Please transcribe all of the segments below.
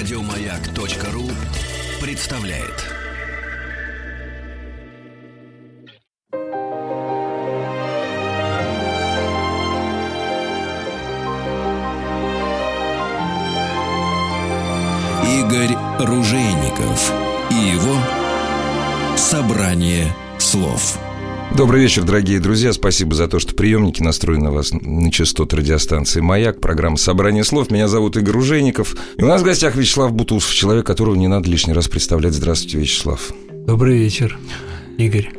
Радиомаяк.ру представляет. Игорь Ружейников и его собрание слов. Добрый вечер, дорогие друзья. Спасибо за то, что приемники настроены на вас на частот радиостанции «Маяк». Программа «Собрание слов». Меня зовут Игорь Ужеников. И у нас в гостях Вячеслав Бутусов, человек, которого не надо лишний раз представлять. Здравствуйте, Вячеслав. Добрый вечер, Игорь.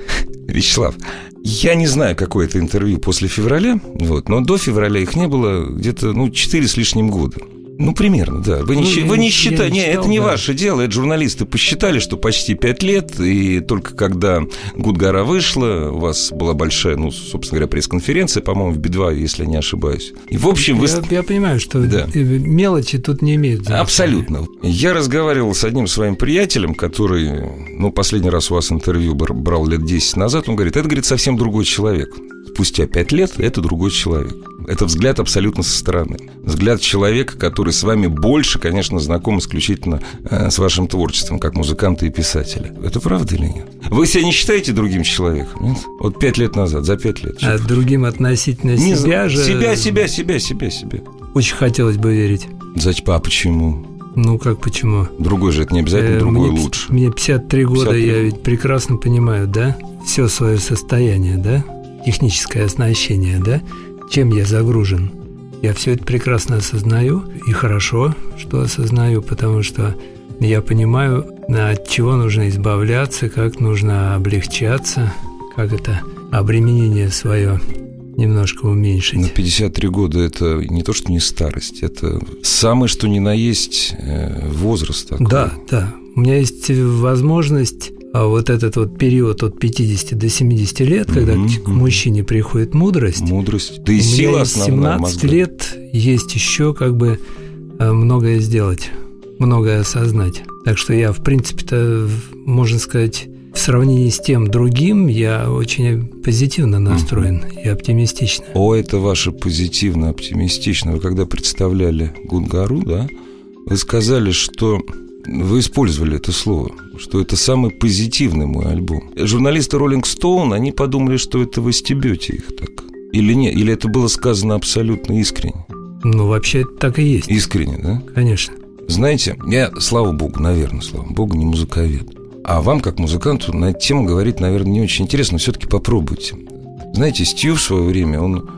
Вячеслав, я не знаю, какое это интервью после февраля, вот, но до февраля их не было где-то, ну, четыре с лишним года. Ну, примерно, да. Вы не, Ну, вы я не считаете... не это не да. ваше дело. Это журналисты посчитали, что почти пять лет, и только когда Гудгара вышла, у вас была большая, ну, собственно говоря, пресс-конференция, по-моему, в Би-2, если я не ошибаюсь. И, в общем, вы... Я, я понимаю, что Да. э, мелочи тут не имеют значения. Абсолютно. Я разговаривал с одним своим приятелем, который, ну, последний раз у вас интервью бр- брал лет 10 назад. Он говорит, это, говорит, совсем другой человек. Спустя пять лет это другой человек. Это взгляд абсолютно со стороны. Взгляд человека, который с вами больше, конечно, знаком исключительно э, с вашим творчеством, как музыканта и писателя. Это правда или нет? Вы себя не считаете другим человеком? Нет? Вот пять лет назад, за пять лет. А другим относительно Не себя же... Себя, себя, себя, себя, себя. Очень хотелось бы верить. Зачем? А почему? Ну, как почему? Другой же это не обязательно, Э, другой мне, лучше. Мне 53 года, 53. я ведь прекрасно понимаю, да? Все свое состояние, да? Техническое оснащение, да? Чем я загружен? Я все это прекрасно осознаю, и хорошо, что осознаю, потому что я понимаю, от чего нужно избавляться, как нужно облегчаться, как это обременение свое немножко уменьшить. На 53 года это не то, что не старость, это самое, что ни на есть э, возраст такой. Да, да. У меня есть возможность вот этот вот период от 50 до 70 лет, когда Мгм, к- мужчине приходит мудрость, Мудрость. Да и сила основная 17 мозга. лет есть еще как бы э, многое сделать, многое осознать. Так что я, в принципе-то, можно сказать, в сравнении с тем другим, я очень позитивно настроен и оптимистично. О, это ваше позитивно, оптимистично. Вы когда представляли Гунгару, да, вы сказали, что вы использовали это слово, что это самый позитивный мой альбом. Журналисты Rolling Stone, они подумали, что это вы стебете их так. Или нет? Или это было сказано абсолютно искренне? Ну, вообще, это так и есть, Искренне, да? конечно. Знаете, я, слава богу, наверное, слава богу, не музыковед. А вам, как музыканту, на эту тему говорить, наверное, не очень интересно, но все-таки попробуйте. Знаете, Стью в свое время, он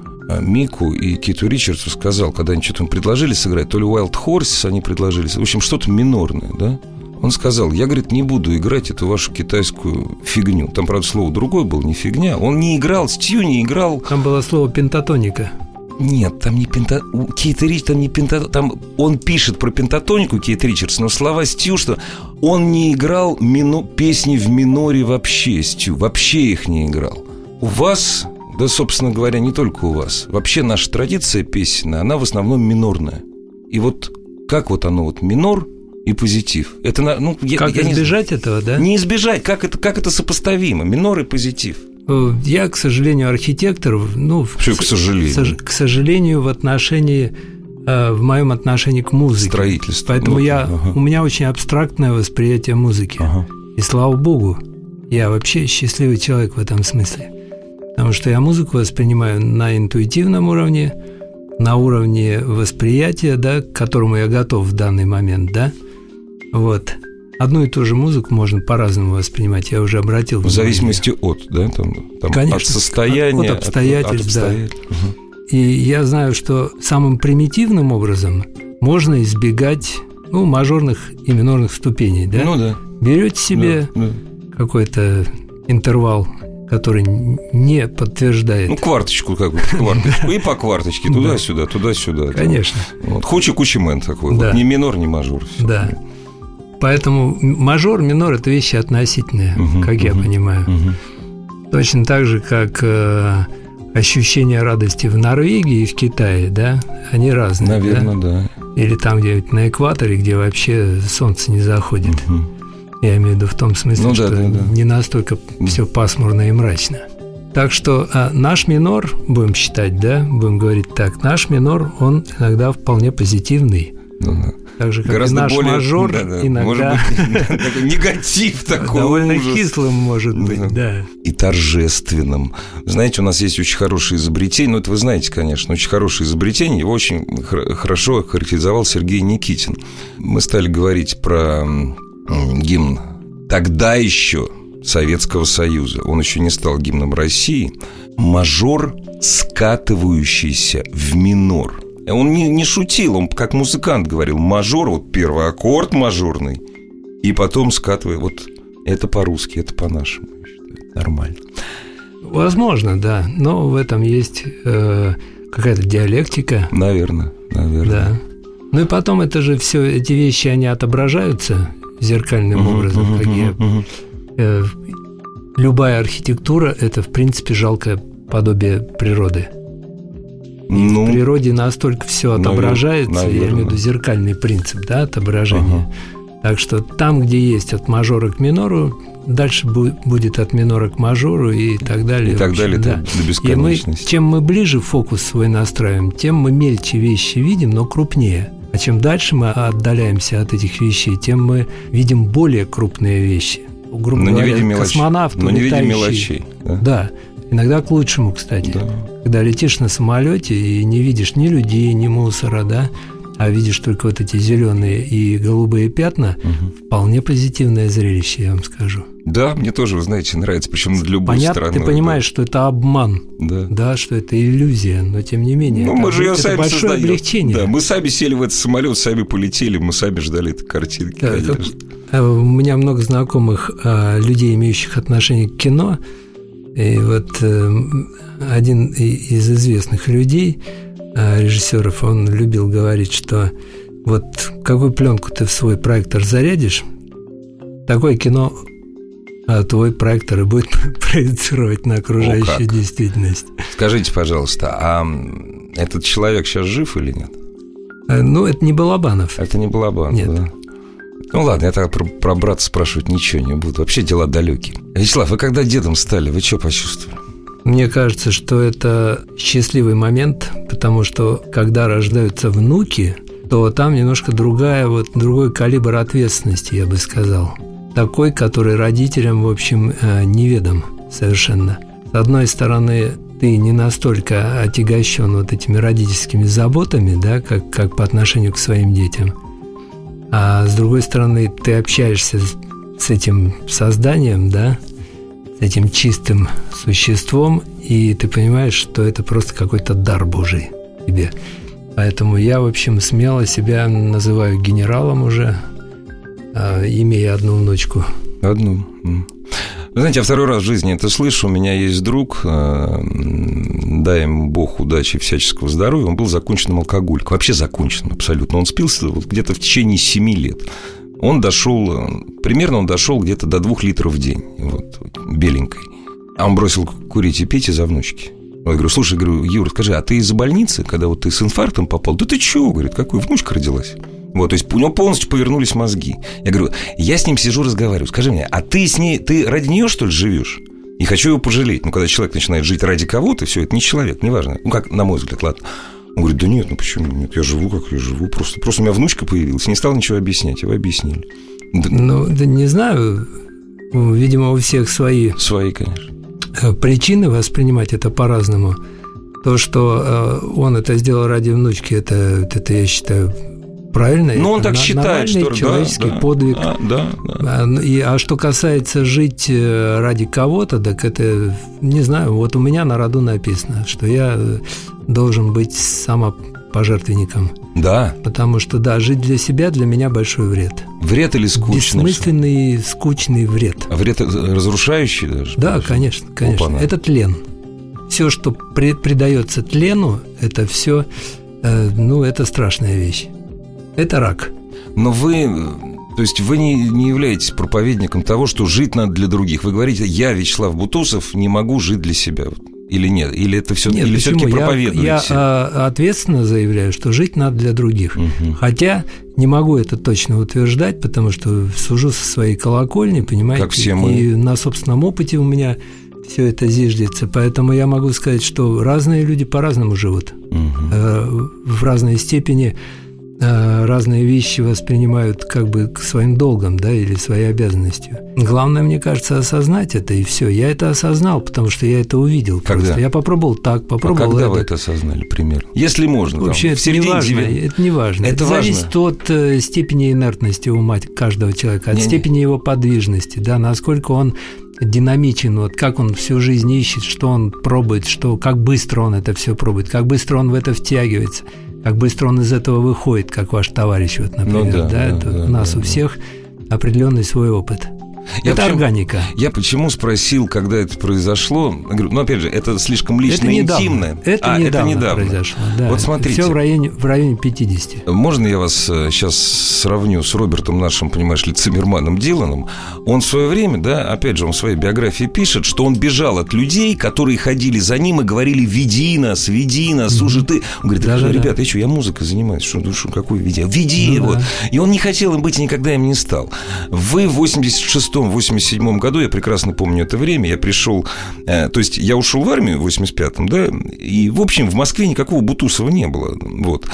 Мику и Киту Ричардсу сказал, когда они что-то им предложили сыграть, то ли Wild Horse они предложили, в общем, что-то минорное, да? Он сказал, я, говорит, не буду играть эту вашу китайскую фигню. Там, правда, слово другое было, не фигня. Он не играл, Стью не играл Там было слово пентатоника. нет, там не пента... у Кейта Рич, там не пента... Там он пишет про пентатонику Кейт Ричардс, но слова Стью, что он не играл мину... песни в миноре вообще, Стью, вообще их не играл. У вас, да, собственно говоря, не только у вас, вообще наша традиция песенная, она в основном минорная. И вот как вот оно вот минор и позитив? Это, ну, я, Как я не избежать этого, да? Не избежать, как это, как это сопоставимо, минор и позитив. Э, Я, к сожалению, архитектор, ну, в- Что, к сожалению? сож- к сожалению, в отношении, э, в моем отношении к музыке. Строительство. Поэтому Ну, я, ага. у меня очень абстрактное восприятие музыки. Ага. И слава богу, я вообще счастливый человек в этом смысле. Потому что я музыку воспринимаю на интуитивном уровне, на уровне восприятия, да, к которому я готов в данный момент, да. Вот. Одну и ту же музыку можно по-разному воспринимать, я уже обратил В внимание. зависимости от, да, там, там Конечно, от состояния, от обстоятельств, да. обстоятельств. Мгм. И я знаю, что самым примитивным образом можно избегать ну, мажорных и минорных ступеней. Да? Ну да. Берете себе да, да. какой-то интервал, который не подтверждает. Ну, кварточку как бы, кварточку. И по кварточке, туда-сюда, туда-сюда. Конечно, Вот. Хучи-кучи-мен такой. Да. Вот. Не минор, не мажор. да. Поэтому мажор, минор – это вещи относительные, Мгм, как я мгм, понимаю. Мгм. Точно так же, как э, ощущение радости в Норвегии и в Китае, да, они разные. да? Наверное, да. Или там где-нибудь на экваторе, где вообще солнце не заходит. Мгм. Я имею в виду в том смысле, Ну да, что да, да. не настолько все пасмурно и мрачно. Так что а, наш минор, будем считать, да, будем говорить так, наш минор, он иногда вполне позитивный. Ну, да. Так же, как Гораздо и наш более, мажор да, да, иногда может быть, негатив такой довольно ужас. кислым может быть, Да. да. и торжественным. Знаете, у нас есть очень хорошее изобретение, ну это вы знаете, конечно, очень хорошее изобретение, его очень хорошо характеризовал Сергей Никитин. Мы стали говорить про гимн тогда еще Советского Союза. Он еще не стал гимном России. Мажор, скатывающийся в минор. Он не, не шутил, он как музыкант говорил, мажор, вот первый аккорд мажорный, и потом скатывая, вот это по-русски, это по-нашему. Нормально. Возможно, да. Но в этом есть э, какая-то диалектика. Наверное, наверное. Да. Ну и потом это же все, эти вещи, они отображаются зеркальным образом. как я- э, любая архитектура – это, в принципе, жалкое подобие природы. В Ну, природе настолько все отображается, я имею в виду зеркальный принцип да, отображения. Так что там, где есть от мажора к минору, дальше бу- будет от минора к мажору и так далее. и В так общем, далее да. до- до И мы, бесконечности. чем мы ближе фокус свой настраиваем, тем мы мельче вещи видим, но крупнее. А чем дальше мы отдаляемся от этих вещей, тем мы видим более крупные вещи. Грубо Но не говоря, видим мелочей. космонавт, Но не видим мелочей. Да. Да, иногда к лучшему, кстати. Да. Когда летишь на самолете и не видишь ни людей, ни мусора, да, а видишь только вот эти зеленые и голубые пятна, вполне позитивное зрелище, я вам скажу. Да, мне тоже, вы знаете, нравится, причем над любой Понятно, стороной. ты понимаешь, что это обман, Да. да. да, что это иллюзия, но тем не менее, Ну, мы же ее сами большое создаем. облегчение. Да, мы сами сели в этот самолет, сами полетели, мы сами ждали этой картинки. Да, конечно. это- А У меня много знакомых а, людей, имеющих отношение к кино. И вот э, один из известных людей, режиссеров, он любил говорить, что вот какую пленку ты в свой проектор зарядишь, такое кино а, твой проектор и будет проецировать на окружающую как. действительность. Скажите, пожалуйста, а этот человек сейчас жив или нет? Э, Ну, это не Балабанов. Это не Балабан, Нет. да? Ну ладно, я тогда про, про брата спрашивать ничего не буду. Вообще дела далекие. Вячеслав, вы когда дедом стали, вы что почувствовали? Мне кажется, что это счастливый момент, потому что когда рождаются внуки, то там немножко другая, вот другой калибр ответственности, я бы сказал. Такой, который родителям, в общем, э, неведом совершенно. С одной стороны, ты не настолько отягощен вот этими родительскими заботами, да, как, как по отношению к своим детям. А с другой стороны, ты общаешься с, этим созданием, да, этим чистым существом, и ты понимаешь, что это просто какой-то дар Божий тебе. Поэтому я, в общем, смело себя называю генералом уже, а, имея одну внучку. Одну. Вы знаете, я второй раз в жизни это слышу. У меня есть друг, э, дай ему Бог удачи всяческого здоровья, он был законченным алкоголиком. Вообще законченным абсолютно. Он спился вот где-то в течение семи лет. Он дошел, э, примерно он дошел где-то до двух литров в день, вот, беленькой. А он бросил курить и пить из-за внучки. Я говорю, слушай, говорю, Юра, скажи, а ты из-за больницы, когда вот ты с инфарктом попал? Да ты чего? Говорит, какой внучка родилась? Вот, то есть у него полностью повернулись мозги. Я говорю, я с ним сижу, разговариваю. Скажи мне, а ты с ней, ты ради нее, что ли, живешь? И хочу его пожалеть. Ну, когда человек начинает жить ради кого-то, все, это не человек, неважно. Ну, как, на мой взгляд, ладно. Он говорит, да нет, ну почему нет, я живу, как я живу. Просто, просто у меня внучка появилась, не стал ничего объяснять, его объяснили. Да, Ну, да не знаю, видимо, у всех свои свои, конечно. э, причины воспринимать это по-разному. То, что э, он это сделал ради внучки, это, это я считаю, правильно. Ну, он Это так считает, что... да, человеческий да, подвиг. Да, да, да. А, ну, и, а что касается жить э, ради кого-то, так это, не знаю, вот у меня на роду написано, что я э, должен быть самопожертвенником. Да, Потому что, да, жить для себя для меня большой вред. вред или скучно? Бессмысленный, скучный вред. А вред разрушающий даже? Да, даже? конечно, конечно. Опа-на. Это тлен. Все, что при- придается тлену, это все, ну, это страшная вещь. Это рак. Но вы, то есть вы не, не являетесь проповедником того, что жить надо для других. Вы говорите, я, Вячеслав Бутусов, не могу жить для себя. Или нет? Или это все, Нет, или все-таки Я- проповедуете? Я, а, ответственно заявляю, что жить надо для других. Мгм. Хотя не могу это точно утверждать, потому что сужу со своей колокольни, понимаете? Как все мы. И на собственном опыте у меня все это зиждется. Поэтому я могу сказать, что разные люди по-разному живут. Э, в разной степени разные вещи воспринимают как бы к своим долгом, да, или своей обязанностью. Главное, мне кажется, осознать это, и все. Я это осознал, потому что я это увидел. Когда? Просто. Я попробовал так, попробовал а когда это. вы это осознали, пример? Если можно. Вообще, там, это не важно. Это не важно. Это, это важно. зависит от э, степени инертности ума каждого человека, от Не-не. степени его подвижности, да, насколько он динамичен, вот как он всю жизнь ищет, что он пробует, что, как быстро он это все пробует, как быстро он в это втягивается, как быстро он из этого выходит, как ваш товарищ, вот, например, Ну да, да, это да, у нас да, у да. всех определенный свой опыт. Я это почему- органика. Я почему спросил, когда это произошло? Говорю, ну, опять же, это слишком лично это недавно. интимно. Это, а, недавно это недавно произошло. Да. Вот смотрите. Все в районе, в районе 50. Можно я вас сейчас сравню с Робертом нашим, понимаешь ли, Циммерманом Диланом? Он в свое время, да, опять же, он в своей биографии пишет, что он бежал от людей, которые ходили за ним и говорили «Веди нас, веди нас, слушай ты». Он говорит, Да-да-да. ребята, я что, я музыкой занимаюсь, что, что какой веди? Веди Ну его. да. И он не хотел им быть никогда им не стал. Вы в 86-87 году, я прекрасно помню это время, я пришел, э, то есть я ушел в армию в 85-м, да, и, в общем, в Москве никакого Бутусова не было, вот.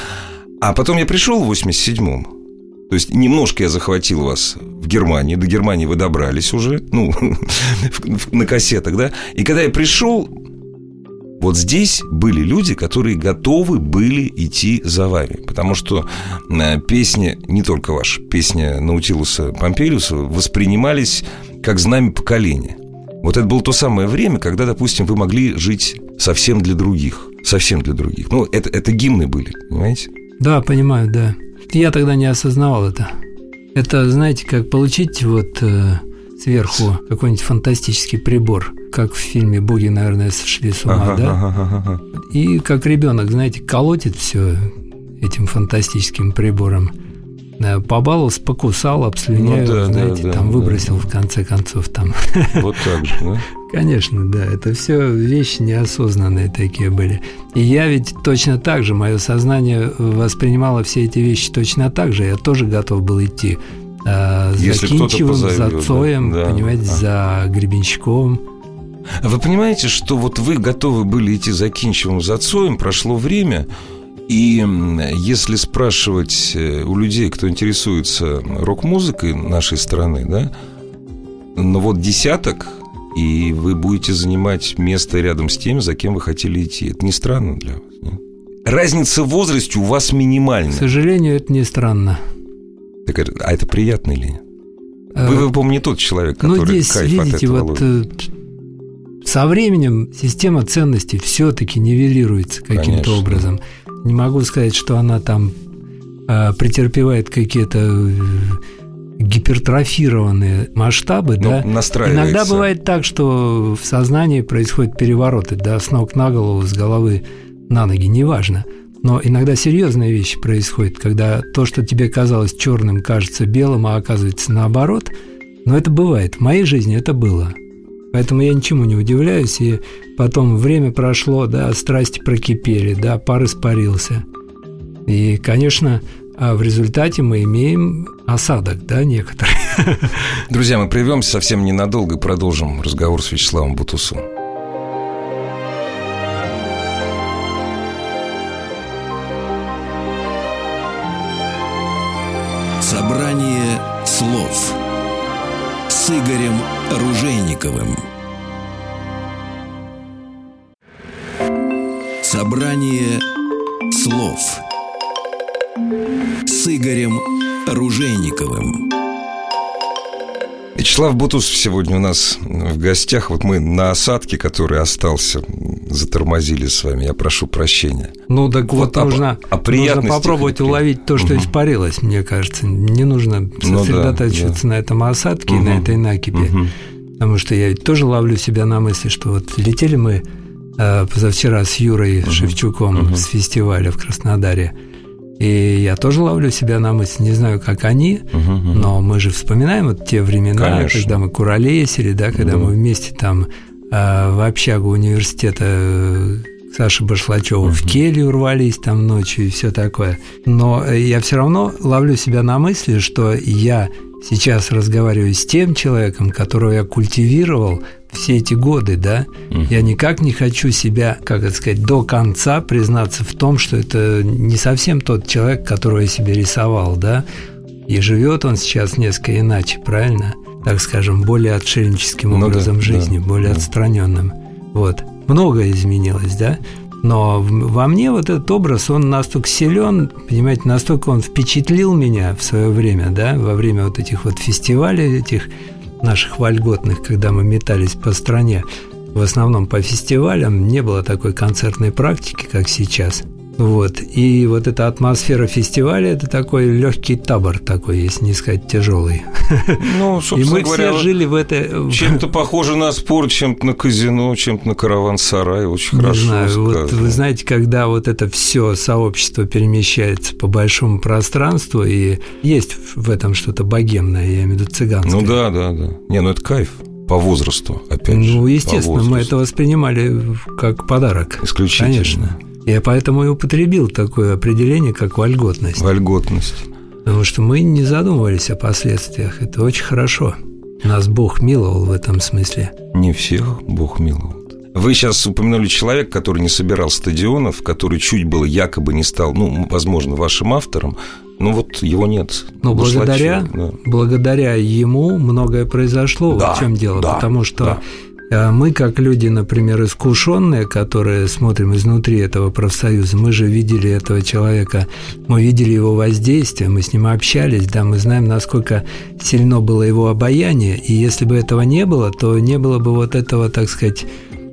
А потом я пришел в 87-м, то есть немножко я захватил вас в Германии, до Германии вы добрались уже, ну, на кассетах, да, и когда я пришел, вот здесь были люди, которые готовы были идти за вами. Потому что э, песни, не только ваши, песни Наутилуса Помпелиуса воспринимались как знамя поколения. Вот это было то самое время, когда, допустим, вы могли жить совсем для других. Совсем для других. Ну, это, это гимны были, понимаете? Да, понимаю, да. Я тогда не осознавал это. Это, знаете, как получить вот э, сверху какой-нибудь фантастический прибор, как в фильме «Боги, наверное, сошли с ума», Ага, да? ага, ага, ага. И как ребенок, знаете, колотит все этим фантастическим прибором. Э, Побаловался, покусал, обслюнял, Ну да, знаете, да, там да, выбросил да. в конце концов там. Вот так же, да? Конечно, да, это все вещи неосознанные такие были. И я ведь точно так же, мое сознание воспринимало все эти вещи точно так же. Я тоже готов был идти а, за Если Кинчевым, за позовет, да, Цоем, да. понимаете, за Гребенщиковым. Вы понимаете, что вот вы готовы были идти за Кинчевым, за Цоем, прошло время, и если спрашивать э, у людей, кто интересуется рок-музыкой нашей страны, да, ну вот десяток, и вы будете занимать место рядом с тем, за кем вы хотели идти. Это не странно для вас? нет? Разница в возрасте у вас К минимальна. сожалению, это не странно. Так а это приятно или нет? Э, Вы, вы, по-моему, не тот человек, Ну, который здесь, кайф от видите, этого вот ловит. Со временем система ценностей все-таки нивелируется каким-то образом. Не могу сказать, что она там э, претерпевает какие-то э, гипертрофированные масштабы, Ну, да. Иногда бывает так, что в сознании происходят перевороты, да, с ног на голову, с головы на ноги, неважно. Но иногда серьезные вещи происходят, когда то, что тебе казалось черным, кажется белым, а оказывается наоборот. Но это бывает. В моей жизни это было. Поэтому я ничему не удивляюсь. И потом время прошло, да, страсти прокипели, да, пар испарился. И, конечно, а в результате мы имеем осадок, да, некоторый. Друзья, мы прервемся совсем ненадолго и продолжим разговор с Вячеславом Бутусовым. Собрание слов с Игорем Ружейниковым. Собрание слов с Игорем Ружейниковым. Вячеслав Бутусов сегодня у нас в гостях. Вот мы на осадке, который остался, затормозили с вами. Я прошу прощения. Ну, так вот, Вот о- нужно, о нужно приятностях попробовать и при- уловить то, что Мгм. испарилось, мне кажется. Не нужно Ну да, сосредотачиваться на этом осадке и Мгм. на этой накипи. Мгм. Потому что я ведь тоже ловлю себя на мысли, что вот летели мы э, позавчера с Юрой Шевчуком Мгм. с фестиваля в Краснодаре. И я тоже ловлю себя на мысли, не знаю, как они, Мгм. Мгм. но мы же вспоминаем вот те времена, Конечно. когда мы куролесили, да, когда Да. мы вместе там э, в общагу университета э, Саши Башлачева в келью рвались там ночью и все такое. Но э, я все равно ловлю себя на мысли, что я сейчас разговариваю с тем человеком, которого я культивировал все эти годы, да, Мгм. я никак не хочу себя, как это сказать, до конца признаться в том, что это не совсем тот человек, которого я себе рисовал, да, и живет он сейчас несколько иначе, правильно? Так скажем, более отшельническим Ну да, образом жизни, да, более да. отстраненным. Вот. Многое изменилось, да? Но во мне вот этот образ, он настолько силен, понимаете, настолько он впечатлил меня в свое время, да, во время вот этих вот фестивалей, этих наших вольготных, когда мы метались по стране, в основном по фестивалям, не было такой концертной практики, как сейчас. Вот. И вот эта атмосфера фестиваля – это такой легкий табор такой, если не сказать тяжелый. Ну, И собственно мы говоря, все жили в это... чем-то похоже на спорт, чем-то на казино, чем-то на караван-сарай. Очень Не хорошо знаю, вот сказано. вы знаете, когда вот это все сообщество перемещается по большому пространству, и есть в этом что-то богемное, я имею в виду цыганское. Ну да, да, да. Не, ну это кайф. По возрасту, опять же. Ну, естественно, мы это воспринимали как подарок. Исключительно. Конечно. Я поэтому и употребил такое определение, как вольготность. Вольготность. Потому что мы не задумывались о последствиях. Это очень хорошо. Нас Бог миловал в этом смысле. Не всех Бог миловал. Вы сейчас упомянули человека, который не собирал стадионов, который чуть было якобы не стал, ну, возможно, вашим автором, но вот его нет. Но благодаря, да. благодаря ему многое произошло. Да, вот в чем дело. да, Потому что да. Э, мы, как люди, например, искушенные, которые смотрим изнутри этого профсоюза, мы же видели этого человека, мы видели его воздействие, мы с ним общались, да, мы знаем, насколько сильно было его обаяние, и если бы этого не было, то не было бы вот этого, так сказать,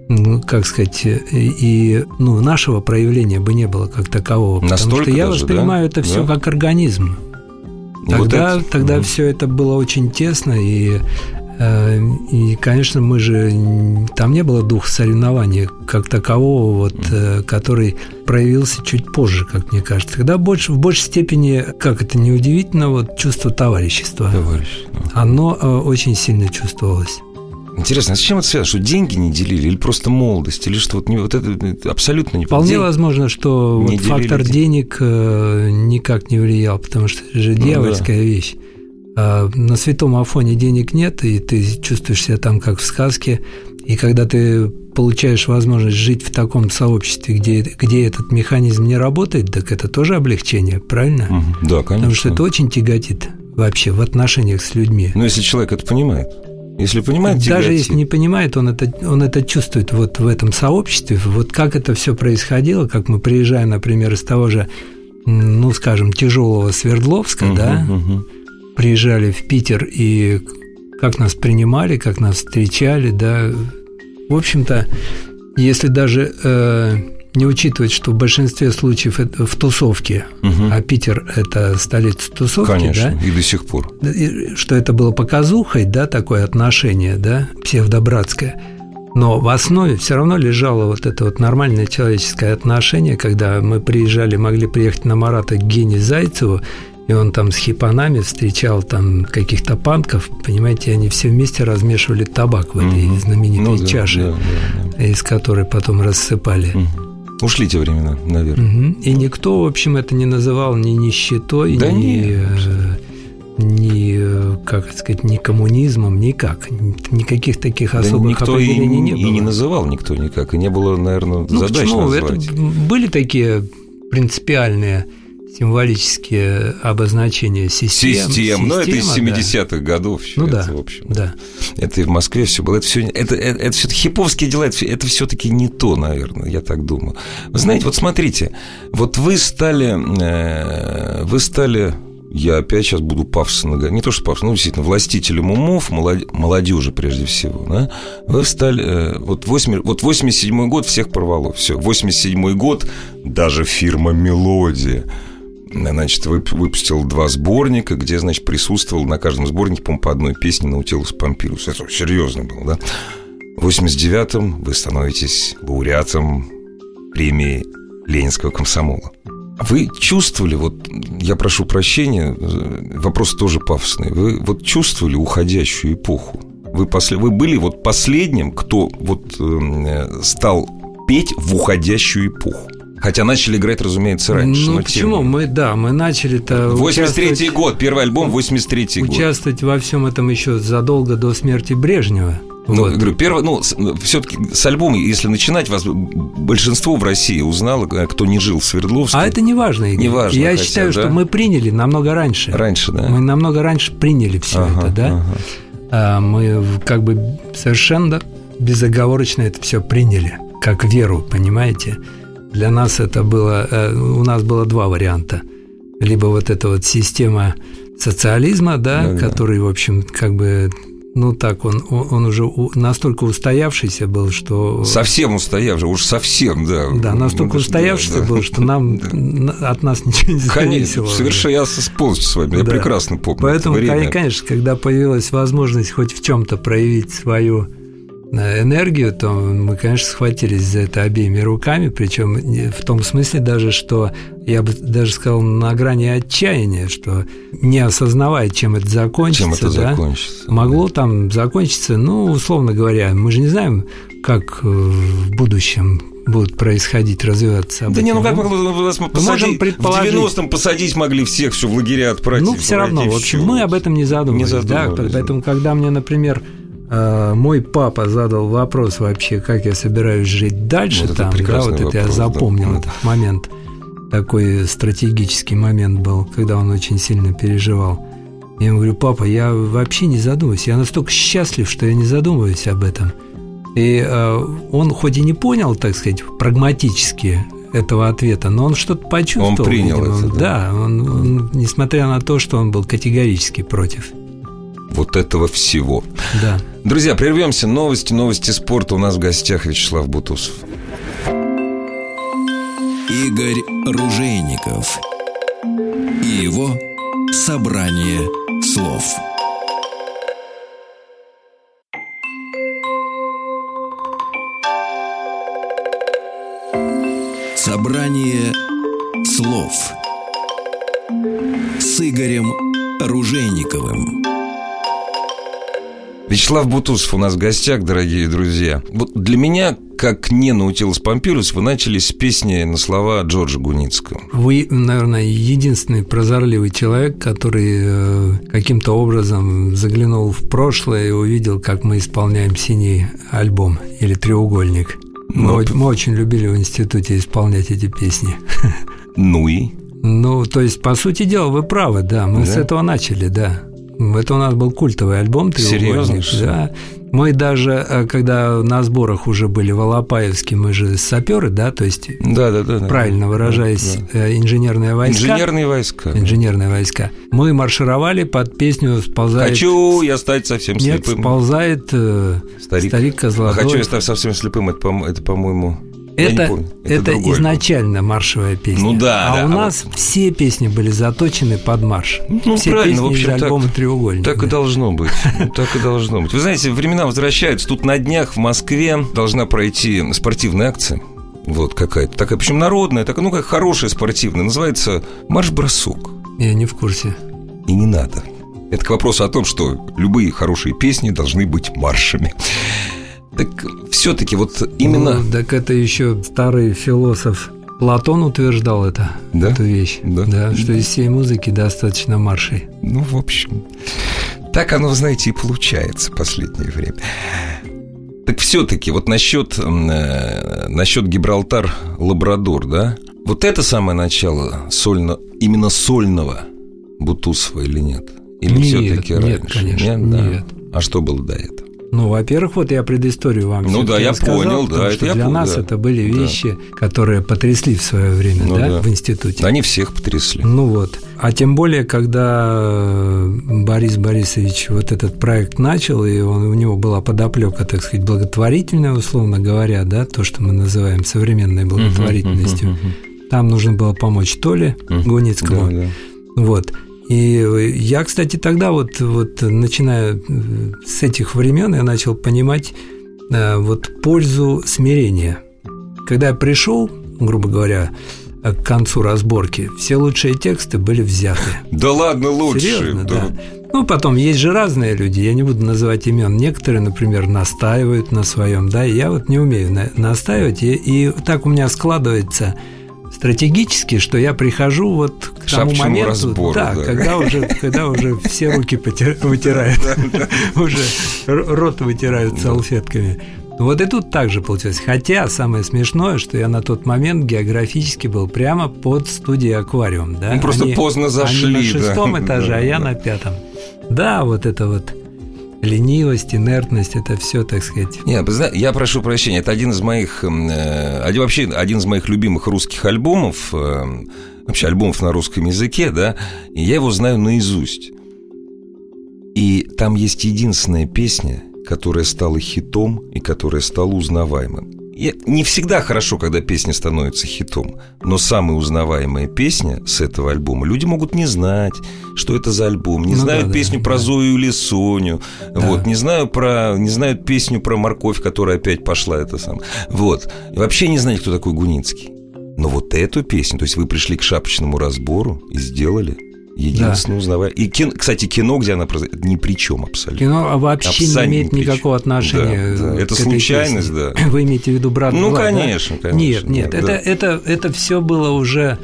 ну, как сказать, и, ну, нашего проявления бы не было как такового. Потому Настолько что я даже, воспринимаю да? это все Да. как организм. И вот Тогда, это- тогда Мгм. все это было очень тесно, и, и, конечно, мы же там не было духа соревнования как такового, вот, э, который проявился чуть позже, как мне кажется. Тогда больше, в большей степени, как это неудивительно, вот чувство товарищества. Товарищ. да. Оно э, очень сильно чувствовалось. Интересно, а с чем это связано? Что деньги не делили, или просто молодость, или что вот не вот это абсолютно не Вполне День- возможно, что не вот фактор денег. денег э, никак не влиял, потому что это же Ну дьявольская вещь. А на святом Афоне денег нет, и ты чувствуешь себя там как в сказке. И когда ты получаешь возможность жить в таком сообществе, где, где этот механизм не работает, так это тоже облегчение, правильно? Мгм. Да, конечно. Потому что это очень тяготит вообще в отношениях с людьми. Но если человек это понимает, если понимает, Даже тяготит. если не понимает, он это, он это чувствует вот в этом сообществе, вот как это все происходило, как мы приезжаем, например, из того же, ну, скажем, тяжелого Свердловска, Мгм, да, мгм. Приезжали в Питер и как нас принимали, как нас встречали, да. В общем-то, если даже э, не учитывать, что в большинстве случаев это в тусовке, Мгм. а Питер – это столица тусовки, Конечно, да, и до сих пор. что это было показухой, да, такое отношение, да, псевдобратское. Но в основе все равно лежало вот это вот нормальное человеческое отношение, когда мы приезжали, могли приехать на Марата к Гене Зайцеву, и он там с хипанами встречал там каких-то панков, понимаете, они все вместе размешивали табак в этой Мгм. знаменитой Ну да, чаше, да, да, из которой потом рассыпали. да. Мгм. Ушли те времена, наверное. Мгм. И никто, в общем, это не называл ни нищетой, Да ни, э, ни, э, как сказать, ни коммунизмом, никак. Никаких таких Да особых никто и, не и было. не называл никто никак, и не было, наверное, ну, задач почему? назвать. Это были такие принципиальные символические обозначения систем. Систем, но это из Система, да. 70-х годов. Ну это, да, в общем. да. Это и в Москве все было. Это все, это, это, это все хиповские дела, это, это все-таки не то, наверное, я так думаю. Вы знаете, вот смотрите, вот вы стали, э, вы стали, я опять сейчас буду пафосно не то, что пафосно, ну, действительно, властителем умов, молод- молодежи прежде всего, да? Вы стали, э, вот, 8, вот 87 год всех порвало, все, 87 год даже фирма «Мелодия» Значит, вып- выпустил два сборника, где, значит, присутствовал на каждом сборнике, по по одной песне «Наутилус Помпирус». Это серьезно было, да? В 89-м вы становитесь лауреатом премии Ленинского комсомола. Вы чувствовали, вот я прошу прощения, вопрос тоже пафосный, вы вот чувствовали уходящую эпоху? Вы, после, вы были вот последним, кто вот э, стал петь в уходящую эпоху? Хотя начали играть, разумеется, раньше. Ну почему? тем Мы, да, мы начали-то 83 участвовать- год, первый альбом, 83 год. участвовать во всем этом еще задолго до смерти Брежнева. Ну, Вот. говорю, первое, ну, все-таки с альбома, если начинать, вас большинство в России узнало, э, кто не жил в Свердловске. А это не важно, Игорь. Не важно, Я хотя, считаю, да? что мы приняли намного раньше. раньше, да? Мы намного раньше приняли все Ага, это, да? ага. А мы как бы совершенно безоговорочно это все приняли, как веру, понимаете? Для нас это было, э, у нас было два варианта. Либо вот эта вот система социализма, да, Да-да. который, в общем, как бы, ну так, он, он уже настолько устоявшийся был, что... Совсем устоявший, уж совсем, да. Да, настолько Ну, это ж- устоявшийся да, был, да. что нам н- от нас ничего не Конечно, зависело. совершенно я с- полностью с вами, я Да. прекрасно помню. Поэтому, это время. конечно, когда появилась возможность хоть в чем-то проявить свою энергию, то мы, конечно, схватились за это обеими руками, причем в том смысле даже, что я бы даже сказал на грани отчаяния, что не осознавая, чем это закончится, Чем это да, закончится? могло там закончиться, ну, условно говоря, мы же не знаем, как э, в будущем будут происходить, развиваться Да события. не, ну как могло вас можем посадить? В предположить. 90-м посадить могли всех, все в лагеря отправить. Ну, все равно, в общем, мы об этом не задумывались. Не да, задумывались, поэтому, когда мне, например, э, мой папа задал вопрос вообще, как я собираюсь жить дальше, Вот там, да, вот это я вопрос, да. запомнил Мгм. этот момент. Такой стратегический момент был, когда он очень сильно переживал. Я ему говорю, папа, я вообще не задумываюсь. Я настолько счастлив, что я не задумываюсь об этом. И э, он хоть и не понял, так сказать, прагматически этого ответа, но он что-то почувствовал. Он принял видимо. это, да? Да, он, он, несмотря на то, что он был категорически против. Вот этого всего. Да. Друзья, прервемся. Новости, новости спорта. У нас в гостях Вячеслав Бутусов. Игорь Ружейников и его собрание слов. Собрание слов с Игорем Ружейниковым. Вячеслав Бутусов у нас в гостях, дорогие друзья. Вот для меня, как не Наутилус Помпилиус, вы начали с песни на слова Джорджа Гуницкого. Вы, наверное, единственный прозорливый человек, который э, каким-то образом заглянул в прошлое и увидел, как мы исполняем синий альбом или треугольник. Мы, Ну, мы очень любили в институте исполнять эти песни. Ну и? Ну, то есть, по сути дела, вы правы, да. Мы Да? с этого начали, да. Это у нас был культовый альбом Серьезно, «Треугольник». ли? Да. Мы даже, э, когда на сборах уже были в Алапаевске, мы же саперы, да, то есть, Да, да, да. да. правильно выражаясь, Да, э, инженерные да. войска. Инженерные войска. Инженерные войска. Мы маршировали под песню «Сползает...» Хочу я стать совсем Нет, слепым. сползает э, Старик. старик, Козлодой. хочу я стать совсем слепым, это, по- это, Это, это, другое. изначально маршевая песня. Ну да, а да, у а нас все песни были заточены под марш. Ну, все правильно, песни в общем, из так- альбома «Треугольник». Так и должно быть. Ну, Так и должно быть. Вы знаете, времена возвращаются. Тут на днях в Москве должна пройти спортивная акция. Вот какая-то. Такая, причем народная, такая, ну, как хорошая спортивная. Называется «Марш-бросок». Я не в курсе. И не надо. Это к вопросу о том, что любые хорошие песни должны быть маршами. Так все-таки вот именно... Ну, так это еще старый философ Платон утверждал это, Да? эту вещь. Да. что из всей музыки достаточно маршей. Ну, в общем, так оно, знаете, и получается в последнее время. Так все-таки вот насчет, э, насчет Гибралтар Лабрадор, да? Вот это самое начало сольно, именно сольного Бутусова или нет? Или Нет, все-таки нет, раньше? конечно, да? нет. А что было до этого? Ну, во-первых, вот я предысторию вам Ну да, я рассказал, понял, да, что это я для понял, нас да. это были Да. вещи, которые потрясли в свое время, Ну да, да. в институте. Они всех потрясли. Ну вот. А тем более, когда э, Борис Борисович вот этот проект начал, и он, у него была подоплека, так сказать, благотворительная, условно говоря, да, то, что мы называем современной благотворительностью. Мгм, мгм, Там нужно было помочь Толе. Гуницкому. Да, да. Вот. И я, кстати, тогда вот, вот начиная э, с этих времен, я начал понимать э, вот пользу смирения. Когда я пришел, грубо говоря, э, к концу разборки, все лучшие тексты были взяты. Да ладно, лучше. Серьезно, да. Ну, потом есть же разные люди, я не буду называть имен. Некоторые, например, настаивают на своем, да, я вот не умею на- настаивать, и, и так у меня складывается стратегически, что я прихожу вот к тому моменту, разбору, да, да. когда уже, когда уже все руки вытирают, уже рот вытирают салфетками. Вот и тут также получилось. Хотя самое смешное, что я на тот момент географически был прямо под студией аквариум. Да? Ну, просто поздно зашли, Они на да. шестом этаже, Да, а я да. на пятом. Да, вот это вот ленивость, инертность, это все, так сказать. Знаете, я прошу прощения, это один из моих, м, э, один, вообще один из моих любимых русских альбомов, э, вообще альбомов на русском языке, да, и я его знаю наизусть. И там есть единственная песня, которая стала хитом и которая стала узнаваемым. И не всегда хорошо, когда песня становится хитом, но самая узнаваемая песня с этого альбома люди могут не знать, что это за альбом, не Ну знают да, да, песню про да. Зою или Соню, вот, не знаю про, не знают песню про морковь, которая опять пошла, это сам, вот, и вообще не знают, кто такой Гуницкий. Но вот эту песню, то есть вы пришли к шапочному разбору и сделали единственную узнавая. И, кино, кстати, кино, где она произойдет, ни при чем абсолютно. Кино вообще Абсолютно не имеет ни никакого отношения. Да, да. к Это этой случайность, песне. да. Вы имеете в виду брат Ну, Влад, да? конечно, конечно, Нет, нет, да, это, да. это, это все было уже,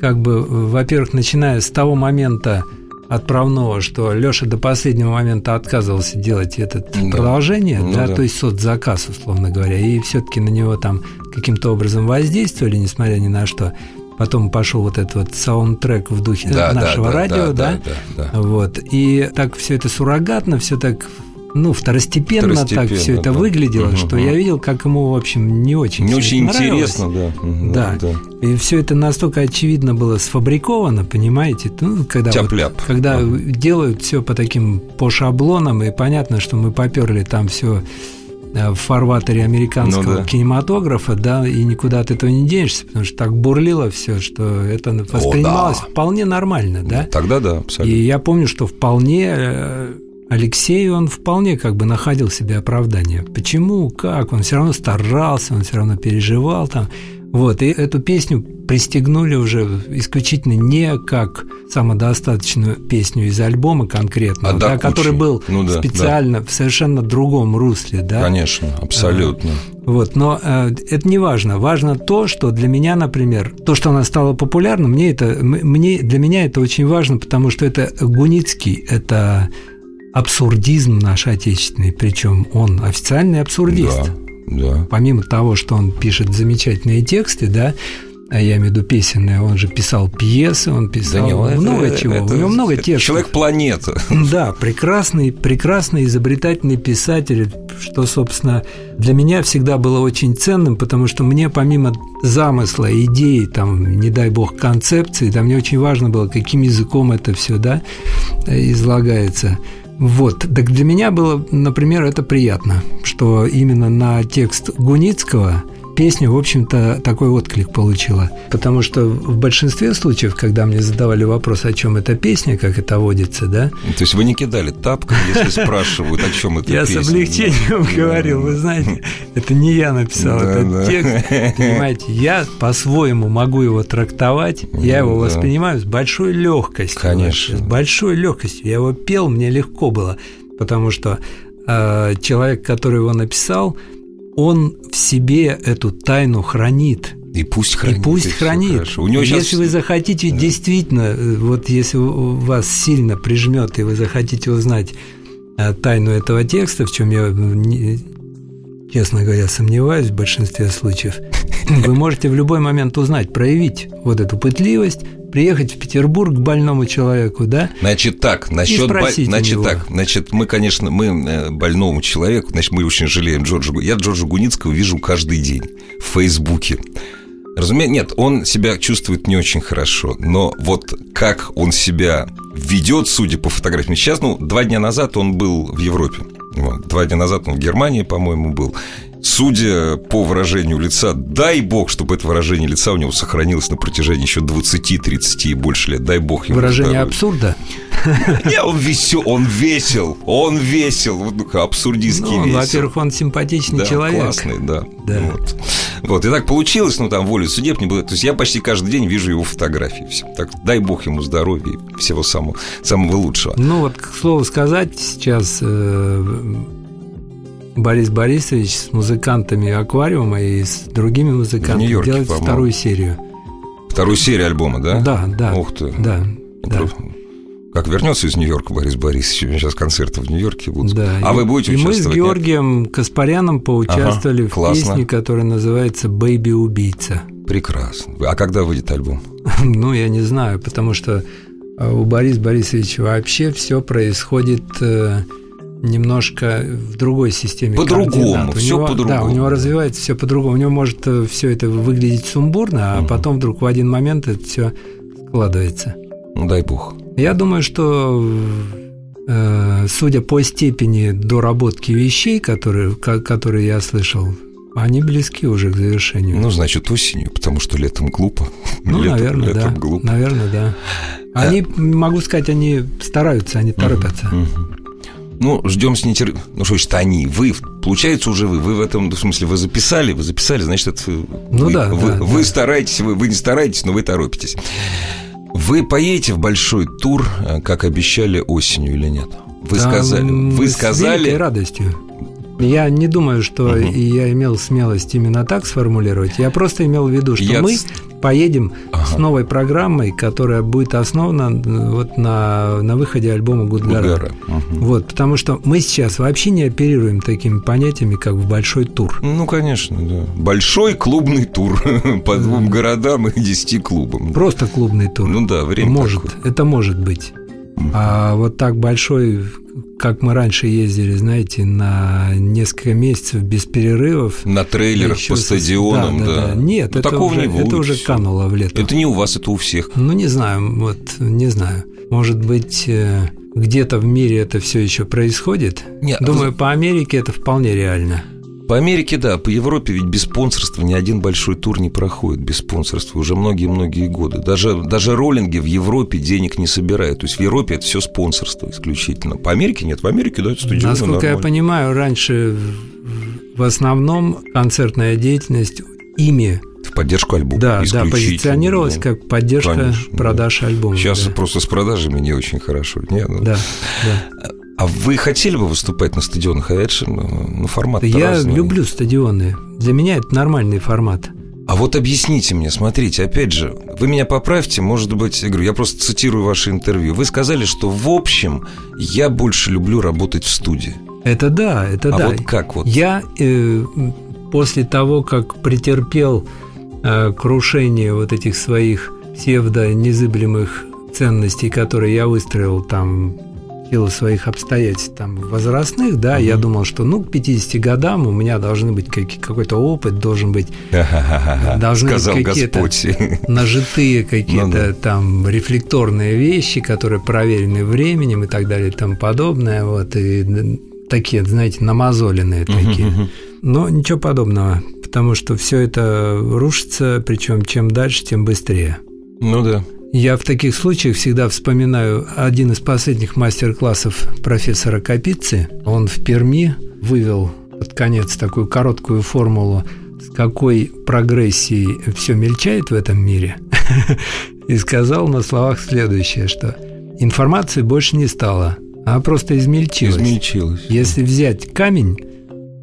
как бы, во-первых, начиная с того момента отправного, что Леша до последнего момента отказывался делать это Да. продолжение, Ну да, да. то есть соцзаказ, условно говоря, и все-таки на него там каким-то образом воздействовали, несмотря ни на что. Потом пошел вот этот вот саундтрек в духе Да, да, нашего да, радио, да, да, да, да. вот. И так все это суррогатно, все так ну, второстепенно, так Второстепенно, все это да. выглядело, Мгм, что мгм. я видел, как ему, в общем, не очень Не очень интересно, да. Мгм, Да. И все это настолько очевидно было сфабриковано, понимаете? Ну, когда, вот- когда делают все по таким по шаблонам, и понятно, что мы поперли там все в фарватере американского Ну да. кинематографа, да, и никуда от этого не денешься, потому что так бурлило все, что это воспринималось вполне нормально, да. Тогда да, И абсолютно. я помню, что вполне э, Алексей, он вполне как бы находил себе оправдание. Почему, как? Он все равно старался, он все равно переживал там. Вот, и эту песню пристегнули уже исключительно не как самодостаточную песню из альбома конкретно, А да, который был Ну да, специально в совершенно другом русле, да. Конечно, абсолютно. Вот, но э, это не важно. Важно то, что для меня, например, то, что она стала популярна, мне это, мне, для меня это очень важно, потому что это Гуницкий, это абсурдизм наш отечественный, причем он официальный абсурдист. Да, да. Помимо того, что он пишет замечательные тексты, да, а я имею в виду песенные, он же писал пьесы, он писал не, много это- чего, это- у него много это текстов. Человек-планета. Да, прекрасный, прекрасный, изобретательный писатель, что, собственно, для меня всегда было очень ценным, потому что мне помимо замысла, идеи, там, не дай бог, концепции, да, мне очень важно было, каким языком это все, да, излагается. Вот, так для меня было, например, это приятно, что именно на текст Гуницкого песня, в общем-то, такой отклик получила. Потому что в большинстве случаев, когда мне задавали вопрос, о чем эта песня, как это водится, да, То есть вы не кидали тапком, если спрашивают, о чем это я песня. с облегчением говорил, вы знаете, это не я написал этот текст, понимаете, я по-своему могу его трактовать, я его воспринимаю с большой легкостью. Конечно. С большой легкостью. Я его пел, мне легко было, потому что э, человек, который его написал, он в себе эту тайну хранит. И пусть хранит. и пусть хранит. хорошо. У него если сейчас... вы захотите действительно, э, вот если вас сильно прижмет, и вы захотите узнать э, тайну этого текста, в чем я, не- честно говоря, сомневаюсь в большинстве случаев, вы можете в любой момент узнать, проявить вот эту пытливость, приехать в Петербург к больному человеку, да? Значит так, насчет у значит так, значит мы, конечно, мы э, больному человеку, значит мы очень жалеем Джорджа. Я Джорджа Гуницкого вижу каждый день в Фейсбуке. Разумеется, нет, он себя чувствует не очень хорошо, но вот как он себя ведет, судя по фотографиям, сейчас, ну, два дня назад он был в Европе. Вот. Два дня назад он в Германии, по-моему, был. Судя по выражению лица, дай бог, чтобы это выражение лица у него сохранилось на протяжении еще 20, 30 и больше лет. Дай бог ему Выражение здоровья. абсурда. Не, он весел, он весел, он весел, вот ну, абсурдистский Ну, весел. во-первых, он симпатичный да, человек. классный, да. Да. Вот. вот, и так получилось, ну, там, волю судеб не было. То есть я почти каждый день вижу его фотографии. Всё. Так, дай бог ему здоровья и всего самого, самого лучшего. Ну вот, к слову сказать, сейчас э, Борис Борисович с музыкантами аквариума и с другими музыкантами делает по-моему. вторую серию. Вторую серию альбома, да? Да, да. Ух ты. Да, да. Как вернется из Нью-Йорка Борис Борисович, у меня сейчас концерты в Нью-Йорке будут. Да. А и, вы будете и участвовать? мы с Георгием Каспаряном поучаствовали Ага, в классно. песне, которая называется «Бэйби убийца». Прекрасно. А когда выйдет альбом? Ну, я не знаю, потому что э, у Бориса Борисовича вообще все происходит э, немножко в другой системе. По-другому, него- по-другому. Да, у него развивается все по-другому. У него может все это выглядеть сумбурно, а Мгм. потом вдруг в один момент это все складывается. Ну, дай бог. Я думаю, что э, судя по степени доработки вещей, которые, ко- которые я слышал, они близки уже к завершению. Ну, значит, осенью, потому что летом глупо. Ну, Летом- наверное, летом да. глупо. Наверное, да. Они, могу сказать, они стараются, они торопятся. Мгм. Ну, ждем с нетерпением. Ну, что значит они? Вы, получается, уже вы. Вы в этом, в смысле, вы записали, вы записали, значит, это Ну вы, да, вы, да, вы да. стараетесь, вы, вы не стараетесь, но вы торопитесь. Вы поедете в большой тур, э, как обещали, осенью или нет? Вы сказали, вы с сказали, радостью. Я не думаю, что и я имел смелость именно так сформулировать. Я просто имел в виду, что Я мы поедем Ага. с новой программой, которая будет основана э, вот на, на выходе альбома Гудгара. Мгм. Вот, потому что мы сейчас вообще не оперируем такими понятиями, как в большой тур. Ну, конечно, да. Большой клубный тур по двум городам и десяти клубам. Просто клубный тур. Ну да, время может, такое. это может быть. А вот так большой, как мы раньше ездили, знаете, на несколько месяцев без перерывов. На трейлерах Еще по стадионам, да. Нет, Ну, это, такого уже, не будет. это уже кануло в лето. Это не у вас, это у всех. Ну, не знаю, вот, не знаю. Может быть, э, где-то в мире это все еще происходит. Не, Думаю, по Америке это вполне реально. По Америке, да, по Европе ведь без спонсорства ни один большой тур не проходит без спонсорства уже многие-многие годы. Даже, даже роллинги в Европе денег не собирают. То есть в Европе это все спонсорство исключительно. По Америке нет. В Америке, да, это стадионы Насколько я нормально. понимаю, раньше в- основном концертная деятельность ими В поддержку альбома. да, да, позиционировалась да. как поддержка Конечно, да. продаж альбома. Сейчас да. просто с продажами не очень хорошо. Не, ну. Да, да. А вы хотели бы выступать на стадионах? А это же, ну, ну, формат Я люблю стадионы. Для меня это нормальный формат. А вот объясните мне, смотрите, опять же, вы меня поправьте, может быть, я говорю, я просто цитирую ваше интервью. Вы сказали, что в общем я больше люблю работать в студии. Это да, это а да. вот как вот? Я э, после того, как претерпел э, крушение вот этих своих псевдо-незыблемых ценностей, которые я выстроил там силу своих обстоятельств там возрастных, да, я думал, что ну к 50 годам у меня должны быть какие- какой-то опыт, должен быть должны быть Сказал какие-то Господь. нажитые какие-то Ну да. там рефлекторные вещи, которые проверены временем и так далее и тому подобное, вот, и такие, знаете, намазоленные такие. Мгм, мгм. Но ничего подобного, потому что все это рушится, причем чем дальше, тем быстрее. Ну да. Я в таких случаях всегда вспоминаю один из последних мастер-классов профессора Капицы. Он в Перми вывел под конец такую короткую формулу, с какой прогрессией все мельчает в этом мире, и сказал на словах следующее, что информации больше не стало, она просто измельчилась. Измельчилось. Если взять камень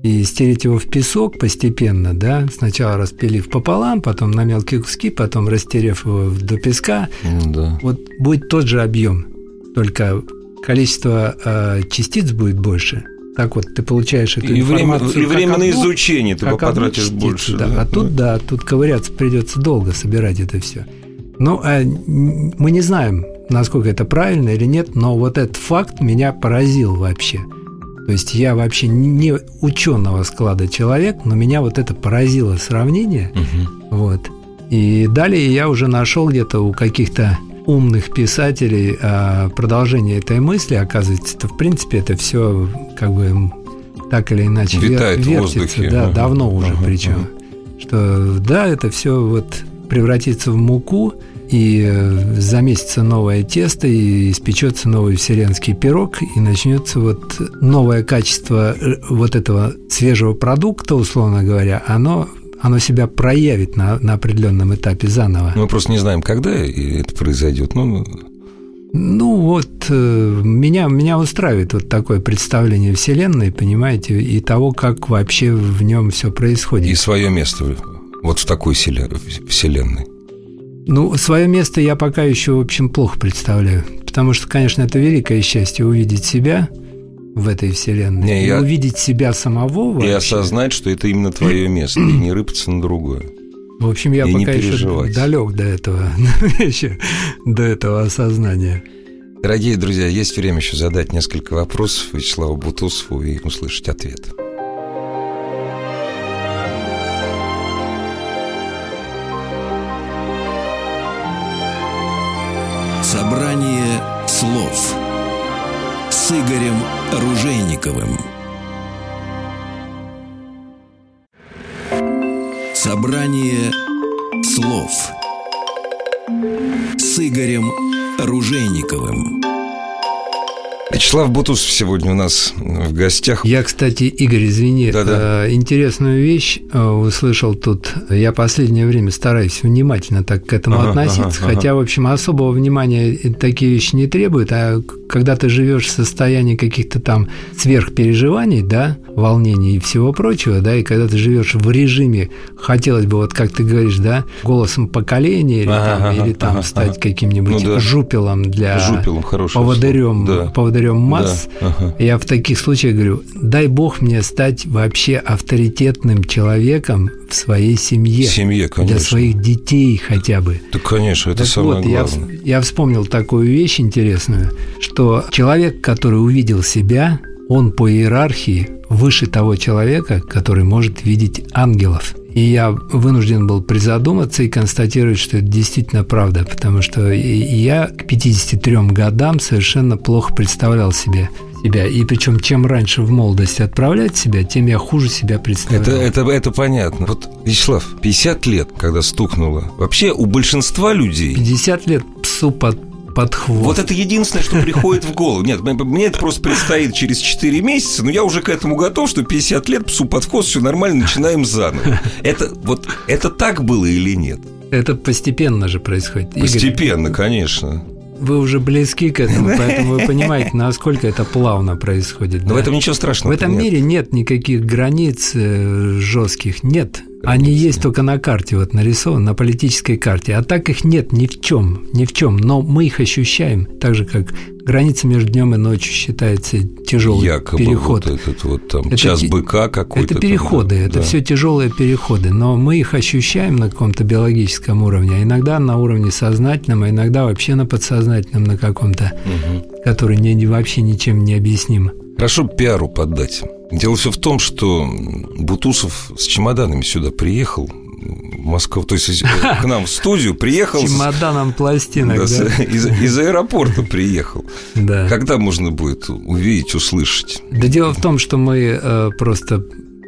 и стереть его в песок постепенно, да, сначала распилив пополам, потом на мелкие куски, потом растерев его до песка, Ну да. вот будет тот же объем, только количество э, частиц будет больше. Так вот, ты получаешь эту И время, информацию и время на изучение ты потратишь частицу, больше. да. А тут, да, тут ковыряться придется долго собирать это все. Ну, а н- мы не знаем, насколько это правильно или нет, но вот этот факт меня поразил вообще. То есть я вообще не ученого склада человек, но меня вот это поразило сравнение. Мгм. Вот. И далее я уже нашел где-то у каких-то умных писателей а, продолжение этой мысли. Оказывается, это в принципе это все как бы так или иначе вер- Витает в вертится, воздухе. да, Ага, давно уже ага, причем. ага. Что да, это все вот превратится в муку и э, замесится новое тесто и испечется новый вселенский пирог и начнется вот новое качество э, вот этого свежего продукта, условно говоря, оно оно себя проявит на, на определенном этапе заново. Мы просто не знаем, когда это произойдет. Ну, Ну вот э, меня, меня устраивает вот такое представление Вселенной, понимаете, и того, как вообще в нем все происходит. и свое место вот в такой селе- вселенной. Ну, свое место я пока еще, в общем, плохо представляю. Потому что, конечно, это великое счастье увидеть себя в этой вселенной. Не, и я- увидеть себя самого И вообще. осознать, что это именно твое место, и не рыпаться на другое. В общем, я и пока еще далек до этого, еще до этого осознания. Дорогие друзья, есть время еще задать несколько вопросов Вячеславу Бутусову и услышать ответ. Собрание слов с Игорем Ружейниковым. Собрание слов с Игорем Ружейниковым. Вячеслав Бутусов сегодня у нас в гостях. Я, кстати, Игорь, извини, Да-да. э, интересную вещь э, услышал тут. Я последнее время стараюсь внимательно так к этому Ага, относиться, ага, ага. хотя, в общем, особого внимания такие вещи не требуют, а когда ты живешь в состоянии каких-то там сверхпереживаний, да, волнений и всего прочего, да, и когда ты живешь в режиме, хотелось бы, вот как ты говоришь, да, голосом поколения или Ага, там, ага, или там ага, стать ага. каким-нибудь Ну да. жупелом для Жупелом, поводырем. Да. поводырем масс. Да, ага. Я в таких случаях говорю, дай бог мне стать вообще авторитетным человеком в своей семье. В семье, конечно. Для своих детей хотя бы. Да, конечно, это Так самое вот, я, главное. вс- я вспомнил такую вещь интересную, что человек, который увидел себя, он по иерархии выше того человека, который может видеть ангелов. И я вынужден был призадуматься и констатировать, что это действительно правда, потому что я к 53 годам совершенно плохо представлял себе себя. И причем, чем раньше в молодости отправлять себя, тем я хуже себя представлял. Это, это, это понятно. Вот, Вячеслав, 50 лет, когда стукнуло, вообще у большинства людей 50 лет псу под, под хвост. Вот это единственное, что приходит в голову. Нет, мне это просто предстоит через 4 месяца, но я уже к этому готов, что 50 лет псу под хвост, все нормально, начинаем заново. Это вот это так было или нет? Это постепенно же происходит. Игорь, Постепенно, конечно. вы уже близки к этому, поэтому вы понимаете, насколько это плавно происходит. Но да? в этом ничего страшного. В этом нет. мире нет никаких границ э, жестких, нет. Они есть только на карте, вот нарисованы, на политической карте. А так их нет ни в чем, ни в чем. Но мы их ощущаем, так же, как граница между днем и ночью считается тяжелый Якобы переход. вот этот вот там Это час быка какой-то. Это там, переходы, да, это все тяжелые переходы, но мы их ощущаем на каком-то биологическом уровне, а иногда на уровне сознательном, а иногда вообще на подсознательном на каком-то, Мгм. который не, не- вообще ничем не объясним. Хорошо пиару поддать. Дело все в том, что Бутусов с чемоданами сюда приехал, в Москву, то есть из- к нам в студию приехал. Чемоданом пластинок, да, да? из, из аэропорта приехал. Да. Когда можно будет увидеть, услышать? Да дело в том, что мы э, просто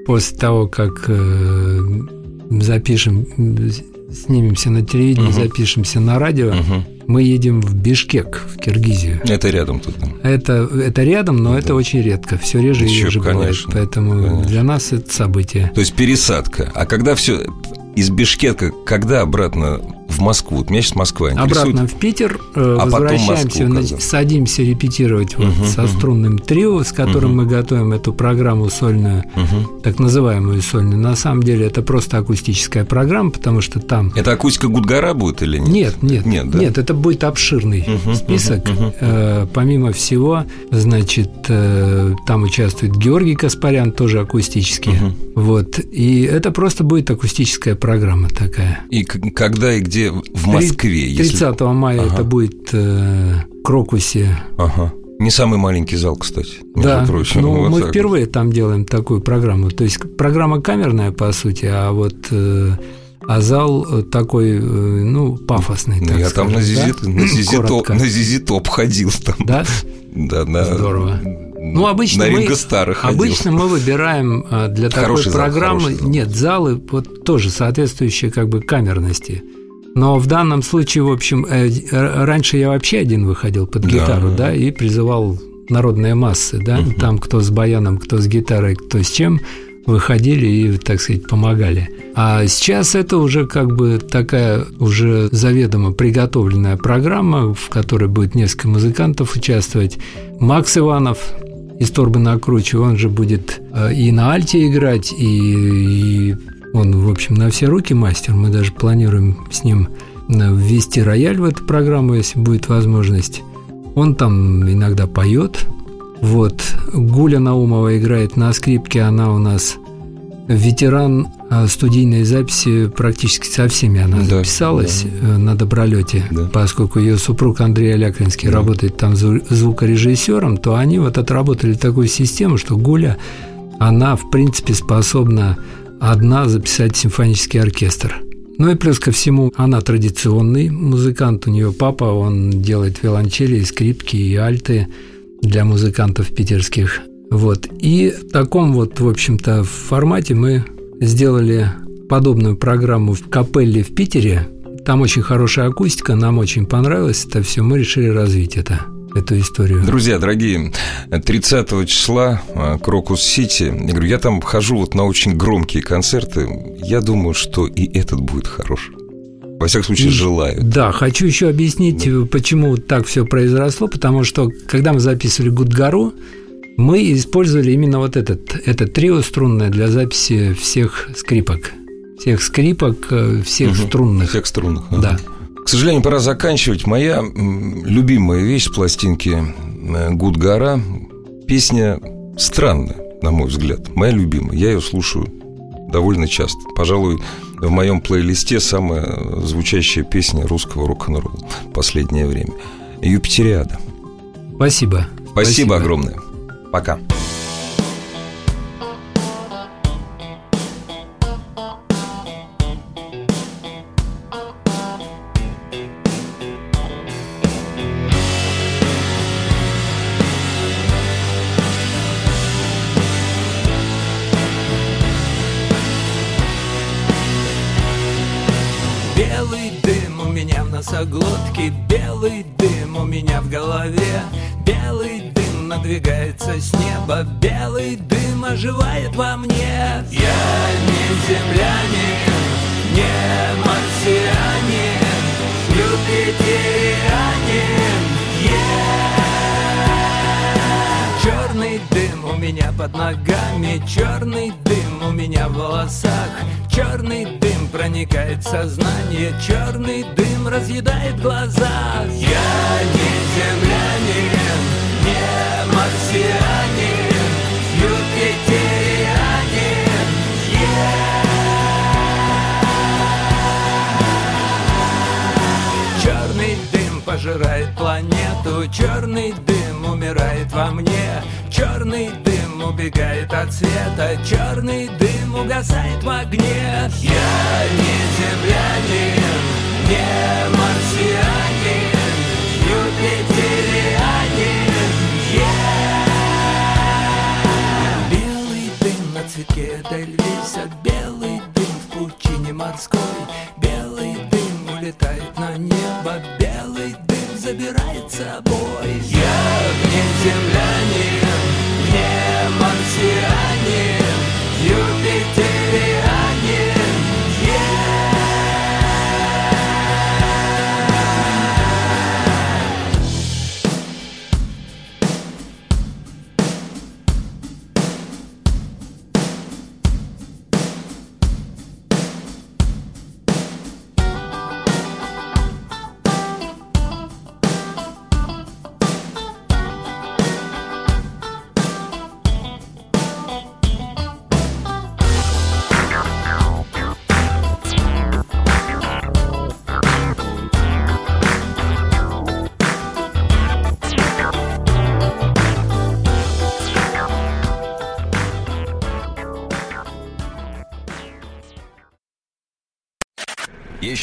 после того, как э, запишем, снимемся на телевидении, Мгм. запишемся на радио, Мгм. Мы едем в Бишкек, в Киргизию. Это рядом тут. да. Это, это рядом, но это очень редко. Все реже и Еще, реже бывает. конечно, Поэтому конечно. для нас это событие. То есть пересадка. А когда все из Бишкека, когда обратно в Москву? Вот меня сейчас Москва интересует. Обратно в Питер э, А возвращаемся, Москву, садимся репетировать вот Мгм, со струнным трио, с которым Мгм. мы готовим эту программу сольную, Мгм. так называемую сольную. На самом деле это просто акустическая программа, потому что там Это акустика Гудгара будет или нет? Нет, нет, Нет, нет, да? это будет обширный Мгм, список. мгм. Э, помимо всего, значит, э, там участвует Георгий Каспарян, тоже акустический. Мгм. Вот. И это просто будет акустическая программа такая. И когда и где в Москве? если- 30 мая Ага. это будет э, Крокусе. Ага. Не самый маленький зал, кстати. да, прочим. ну, Вот мы так впервые там делаем такую программу. То есть программа камерная, по сути, а вот э, а зал э, такой, э, ну, пафосный. Ну, я там скажем, на да? Зизи, на, Зизи топ, Коротко. на Зизи топ ходил там. Да? Да, на, Здорово. Ну, обычно на мы-. Обычно мы выбираем а, для такой Хороший зал, программы хороший зал. нет залы вот тоже соответствующие как бы камерности. Но в данном случае, в общем, э, раньше я вообще один выходил под Да. гитару, да, и призывал народные массы, да, там кто с баяном, кто с гитарой, кто с чем, выходили и, так сказать, помогали. А сейчас это уже как бы такая уже заведомо приготовленная программа, в которой будет несколько музыкантов участвовать. Макс Иванов из Торбы на Круче, он же будет э, и на альте играть, и, и он, в общем, на все руки мастер. Мы даже планируем с ним ввести рояль в эту программу, если будет возможность. Он там иногда поет. Вот. Гуля Наумова играет на скрипке, она у нас ветеран а, студийной записи практически со всеми она да, записалась да. Э, на добролете, да. поскольку ее супруг Андрей Алякринский да. работает там звукорежиссером, то они вот отработали такую систему, что Гуля, она в принципе способна одна записать симфонический оркестр. Ну и плюс ко всему, она традиционный музыкант, у нее папа, он делает виолончели, скрипки и альты для музыкантов питерских. Вот. И в таком вот, в общем-то, формате мы сделали подобную программу в капелле в Питере. Там очень хорошая акустика, нам очень понравилось это все, мы решили развить это эту историю. Друзья, дорогие, 30 числа э, Крокус-Сити. Я говорю, я там хожу вот на очень громкие концерты. Я думаю, что и этот будет хорош. Во всяком случае, желаю. Да, хочу еще объяснить, да. почему так все произошло. Потому что, когда мы записывали Гудгору, мы использовали именно вот этот, это трио струнное для записи всех скрипок. Всех скрипок, э, всех угу, струнных. Всех струнных. Ага. К сожалению, пора заканчивать. Моя любимая вещь с пластинки э, Гудгара песня странная, на мой взгляд. Моя любимая. Я ее слушаю довольно часто. Пожалуй, в моем плейлисте самая звучащая песня русского рок-н-ролла в последнее время. Юпитериада. Спасибо. Спасибо, Спасибо. огромное. Пока. В сознание Черный дым разъедает глаза. Я не землянин не марсианин, юпитерианин, Черный дым пожирает планету, черный дым умирает во мне, черный дым убегает от света, черный дым угасает в огне. Я не землянин,